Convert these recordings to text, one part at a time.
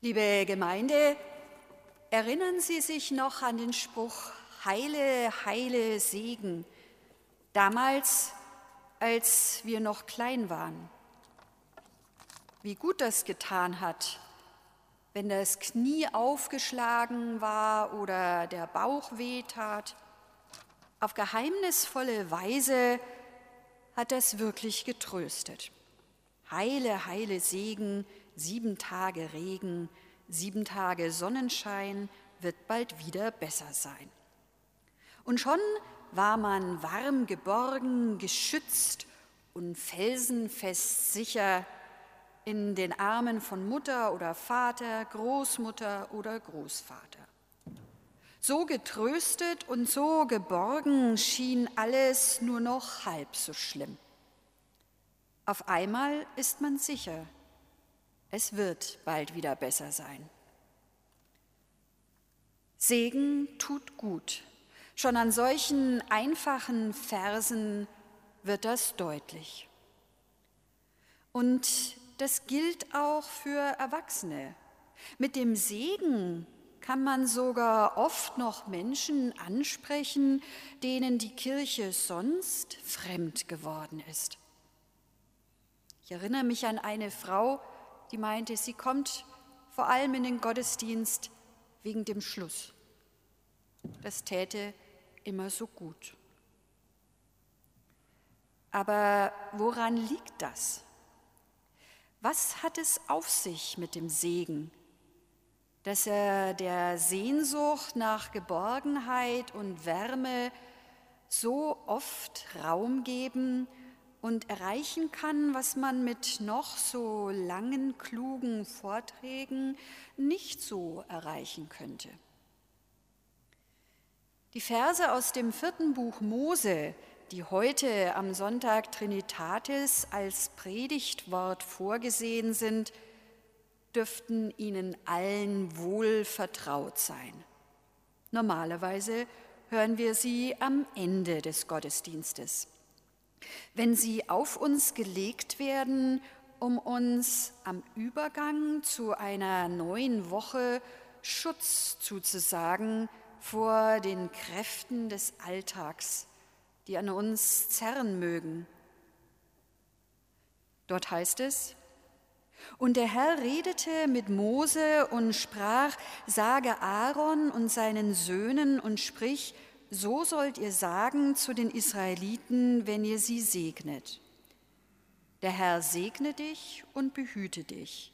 Liebe Gemeinde, erinnern Sie sich noch an den Spruch Heile, heile Segen, damals, als wir noch klein waren. Wie gut das getan hat, wenn das Knie aufgeschlagen war oder der Bauch wehtat. Auf geheimnisvolle Weise hat das wirklich getröstet. Heile, heile Segen, sieben Tage Regen, sieben Tage Sonnenschein wird bald wieder besser sein. Und schon war man warm geborgen, geschützt und felsenfest sicher in den Armen von Mutter oder Vater, Großmutter oder Großvater. So getröstet und so geborgen schien alles nur noch halb so schlimm. Auf einmal ist man sicher, es wird bald wieder besser sein. Segen tut gut. Schon an solchen einfachen Versen wird das deutlich. Und das gilt auch für Erwachsene. Mit dem Segen kann man sogar oft noch Menschen ansprechen, denen die Kirche sonst fremd geworden ist. Ich erinnere mich an eine Frau, die meinte, sie kommt vor allem in den Gottesdienst wegen dem Schluss. Das täte immer so gut. Aber woran liegt das? Was hat es auf sich mit dem Segen, dass er der Sehnsucht nach Geborgenheit und Wärme so oft Raum geben und erreichen kann, was man mit noch so langen, klugen Vorträgen nicht so erreichen könnte. Die Verse aus dem vierten Buch Mose, die heute am Sonntag Trinitatis als Predigtwort vorgesehen sind, dürften Ihnen allen wohl vertraut sein. Normalerweise hören wir sie am Ende des Gottesdienstes wenn sie auf uns gelegt werden, um uns am Übergang zu einer neuen Woche Schutz zuzusagen vor den Kräften des Alltags, die an uns zerren mögen. Dort heißt es, und der Herr redete mit Mose und sprach, sage Aaron und seinen Söhnen und sprich, so sollt ihr sagen zu den Israeliten, wenn ihr sie segnet. Der Herr segne dich und behüte dich.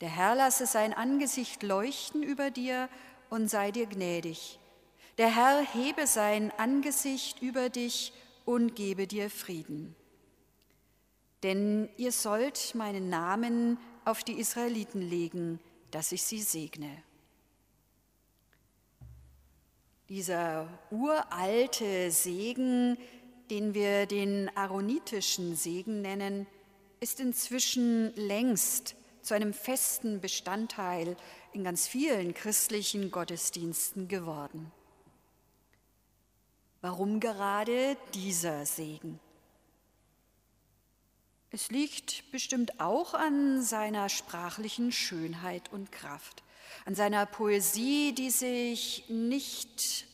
Der Herr lasse sein Angesicht leuchten über dir und sei dir gnädig. Der Herr hebe sein Angesicht über dich und gebe dir Frieden. Denn ihr sollt meinen Namen auf die Israeliten legen, dass ich sie segne. Dieser uralte Segen, den wir den aaronitischen Segen nennen, ist inzwischen längst zu einem festen Bestandteil in ganz vielen christlichen Gottesdiensten geworden. Warum gerade dieser Segen? Es liegt bestimmt auch an seiner sprachlichen Schönheit und Kraft an seiner Poesie, die sich nicht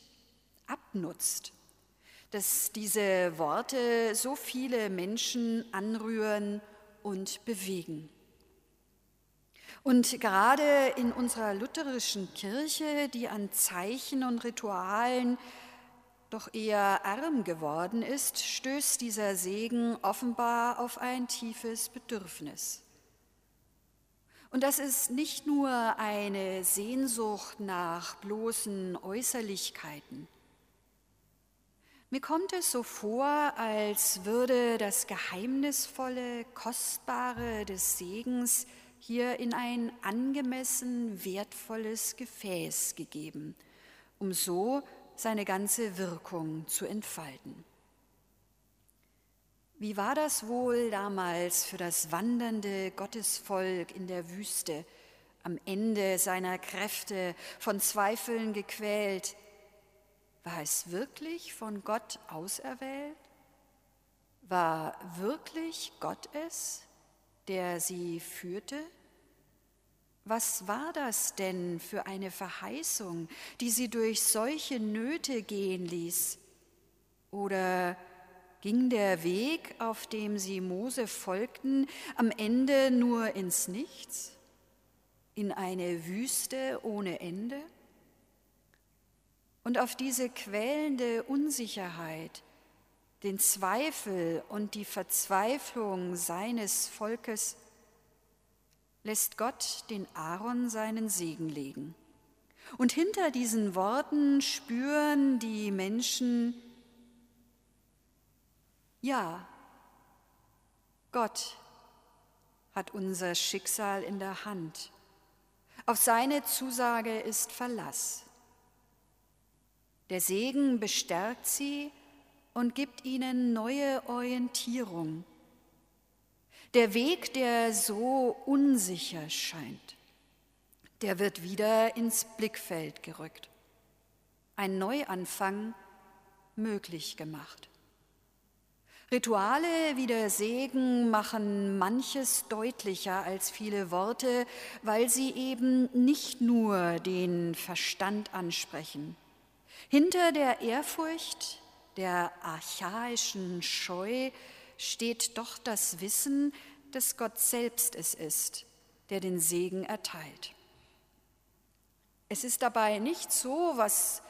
abnutzt, dass diese Worte so viele Menschen anrühren und bewegen. Und gerade in unserer lutherischen Kirche, die an Zeichen und Ritualen doch eher arm geworden ist, stößt dieser Segen offenbar auf ein tiefes Bedürfnis. Und das ist nicht nur eine Sehnsucht nach bloßen Äußerlichkeiten. Mir kommt es so vor, als würde das Geheimnisvolle, Kostbare des Segens hier in ein angemessen wertvolles Gefäß gegeben, um so seine ganze Wirkung zu entfalten. Wie war das wohl damals für das wandernde Gottesvolk in der Wüste, am Ende seiner Kräfte, von Zweifeln gequält? War es wirklich von Gott auserwählt? War wirklich Gott es, der sie führte? Was war das denn für eine Verheißung, die sie durch solche Nöte gehen ließ? Oder ging der Weg, auf dem sie Mose folgten, am Ende nur ins Nichts, in eine Wüste ohne Ende? Und auf diese quälende Unsicherheit, den Zweifel und die Verzweiflung seines Volkes, lässt Gott den Aaron seinen Segen legen. Und hinter diesen Worten spüren die Menschen, ja, Gott hat unser Schicksal in der Hand. Auf seine Zusage ist Verlass. Der Segen bestärkt sie und gibt ihnen neue Orientierung. Der Weg, der so unsicher scheint, der wird wieder ins Blickfeld gerückt. Ein Neuanfang möglich gemacht. Rituale wie der Segen machen manches deutlicher als viele Worte, weil sie eben nicht nur den Verstand ansprechen. Hinter der Ehrfurcht, der archaischen Scheu steht doch das Wissen, dass Gott selbst es ist, der den Segen erteilt. Es ist dabei nicht so, was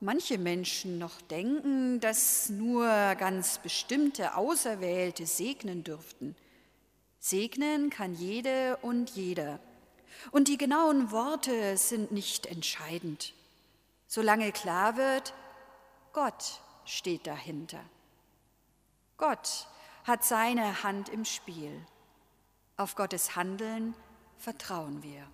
manche Menschen noch denken, dass nur ganz bestimmte Auserwählte segnen dürften. Segnen kann jede und jeder. Und die genauen Worte sind nicht entscheidend, solange klar wird, Gott steht dahinter. Gott hat seine Hand im Spiel. Auf Gottes Handeln vertrauen wir.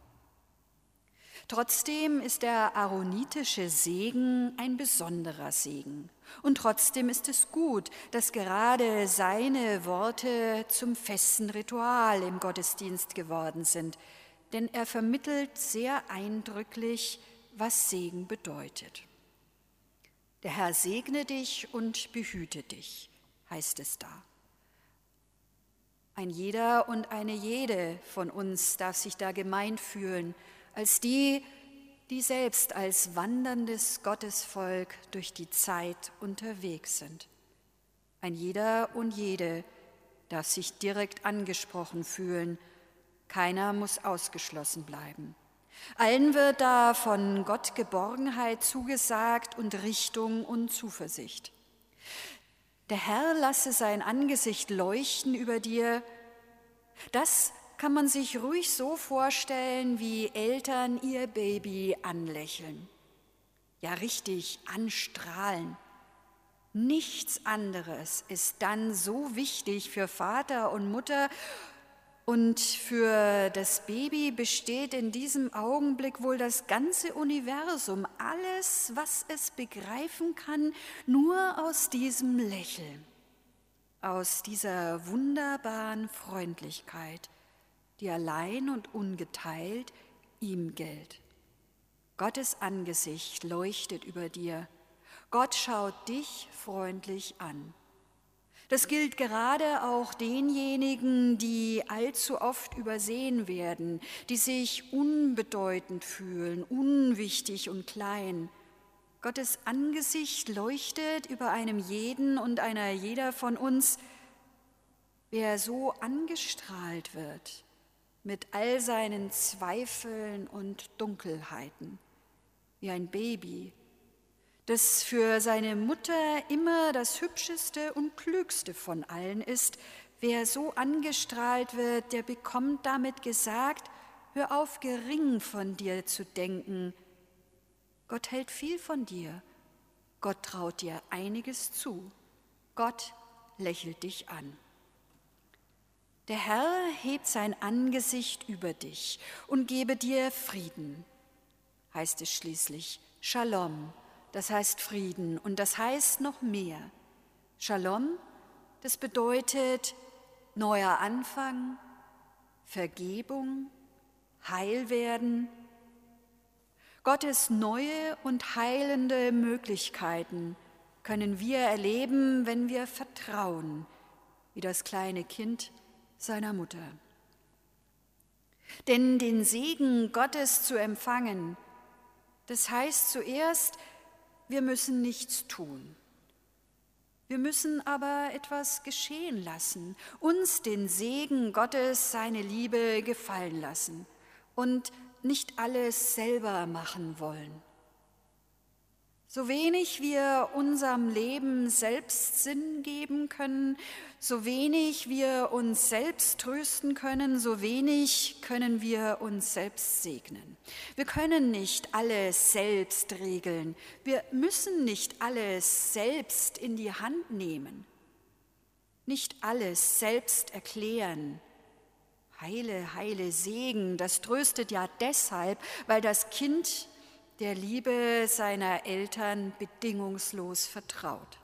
Trotzdem ist der aaronitische Segen ein besonderer Segen. Und trotzdem ist es gut, dass gerade seine Worte zum festen Ritual im Gottesdienst geworden sind, denn er vermittelt sehr eindrücklich, was Segen bedeutet. Der Herr segne dich und behüte dich, heißt es da. Ein jeder und eine jede von uns darf sich da gemeint fühlen, als die, die selbst als wanderndes Gottesvolk durch die Zeit unterwegs sind. Ein jeder und jede darf sich direkt angesprochen fühlen, keiner muss ausgeschlossen bleiben. Allen wird da von Gott Geborgenheit zugesagt und Richtung und Zuversicht. Der Herr lasse sein Angesicht leuchten über dir. Das kann man sich ruhig so vorstellen, wie Eltern ihr Baby anlächeln. Ja, richtig anstrahlen. Nichts anderes ist dann so wichtig für Vater und Mutter und für das Baby besteht in diesem Augenblick wohl das ganze Universum, alles, was es begreifen kann, nur aus diesem Lächeln, aus dieser wunderbaren Freundlichkeit, die allein und ungeteilt ihm gilt. Gottes Angesicht leuchtet über dir. Gott schaut dich freundlich an. Das gilt gerade auch denjenigen, die allzu oft übersehen werden, die sich unbedeutend fühlen, unwichtig und klein. Gottes Angesicht leuchtet über einem jeden und einer jeder von uns. Wer so angestrahlt wird, mit all seinen Zweifeln und Dunkelheiten, wie ein Baby, das für seine Mutter immer das hübscheste und klügste von allen ist. Wer so angestrahlt wird, der bekommt damit gesagt, hör auf, gering von dir zu denken. Gott hält viel von dir. Gott traut dir einiges zu. Gott lächelt dich an. Der Herr hebt sein Angesicht über dich und gebe dir Frieden, heißt es schließlich. Shalom, das heißt Frieden und das heißt noch mehr. Shalom, das bedeutet neuer Anfang, Vergebung, Heilwerden, Gottes neue und heilende Möglichkeiten können wir erleben, wenn wir vertrauen, wie das kleine Kind seiner Mutter. Denn den Segen Gottes zu empfangen, das heißt zuerst, wir müssen nichts tun. Wir müssen aber etwas geschehen lassen, uns den Segen Gottes, seine Liebe gefallen lassen und nicht alles selber machen wollen. So wenig wir unserem Leben selbst Sinn geben können, so wenig wir uns selbst trösten können, so wenig können wir uns selbst segnen. Wir können nicht alles selbst regeln. Wir müssen nicht alles selbst in die Hand nehmen. Nicht alles selbst erklären. Heile, heile Segen, das tröstet ja deshalb, weil das Kind der Liebe seiner Eltern bedingungslos vertraut.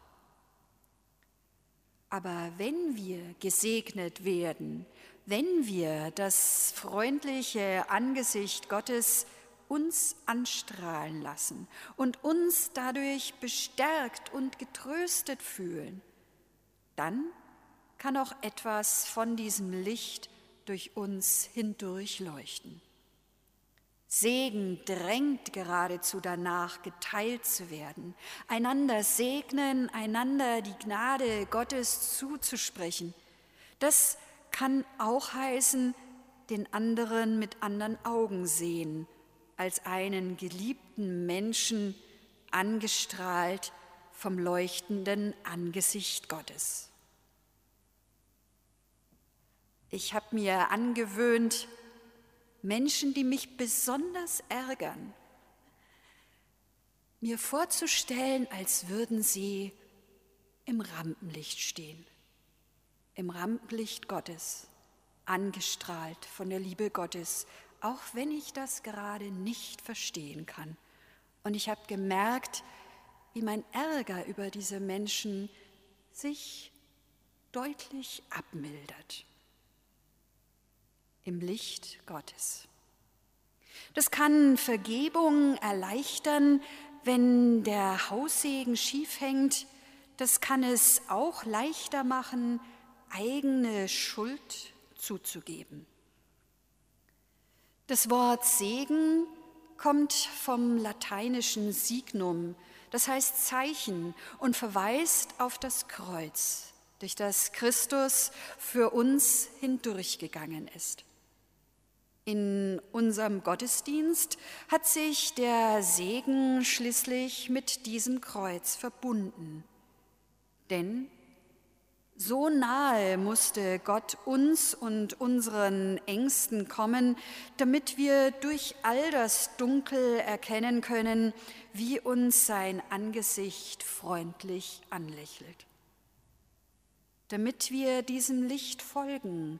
Aber wenn wir gesegnet werden, wenn wir das freundliche Angesicht Gottes uns anstrahlen lassen und uns dadurch bestärkt und getröstet fühlen, dann kann auch etwas von diesem Licht durch uns hindurch leuchten. Segen drängt geradezu danach, geteilt zu werden, einander segnen, einander die Gnade Gottes zuzusprechen. Das kann auch heißen, den anderen mit anderen Augen sehen, als einen geliebten Menschen angestrahlt vom leuchtenden Angesicht Gottes. Ich habe mir angewöhnt, Menschen, die mich besonders ärgern, mir vorzustellen, als würden sie im Rampenlicht stehen, im Rampenlicht Gottes, angestrahlt von der Liebe Gottes, auch wenn ich das gerade nicht verstehen kann. Und ich habe gemerkt, wie mein Ärger über diese Menschen sich deutlich abmildert im Licht Gottes. Das kann Vergebung erleichtern, wenn der Haussegen schief hängt. Das kann es auch leichter machen, eigene Schuld zuzugeben. Das Wort Segen kommt vom lateinischen Signum, das heißt Zeichen und verweist auf das Kreuz, durch das Christus für uns hindurchgegangen ist. In unserem Gottesdienst hat sich der Segen schließlich mit diesem Kreuz verbunden. Denn so nahe musste Gott uns und unseren Ängsten kommen, damit wir durch all das Dunkel erkennen können, wie uns sein Angesicht freundlich anlächelt. Damit wir diesem Licht folgen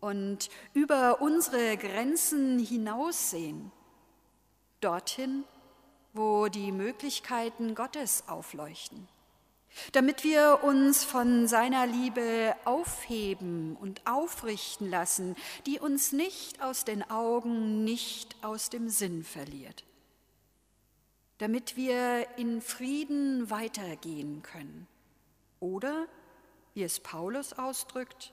und über unsere Grenzen hinaussehen, dorthin, wo die Möglichkeiten Gottes aufleuchten, damit wir uns von seiner Liebe aufheben und aufrichten lassen, die uns nicht aus den Augen, nicht aus dem Sinn verliert, damit wir in Frieden weitergehen können. Oder, wie es Paulus ausdrückt,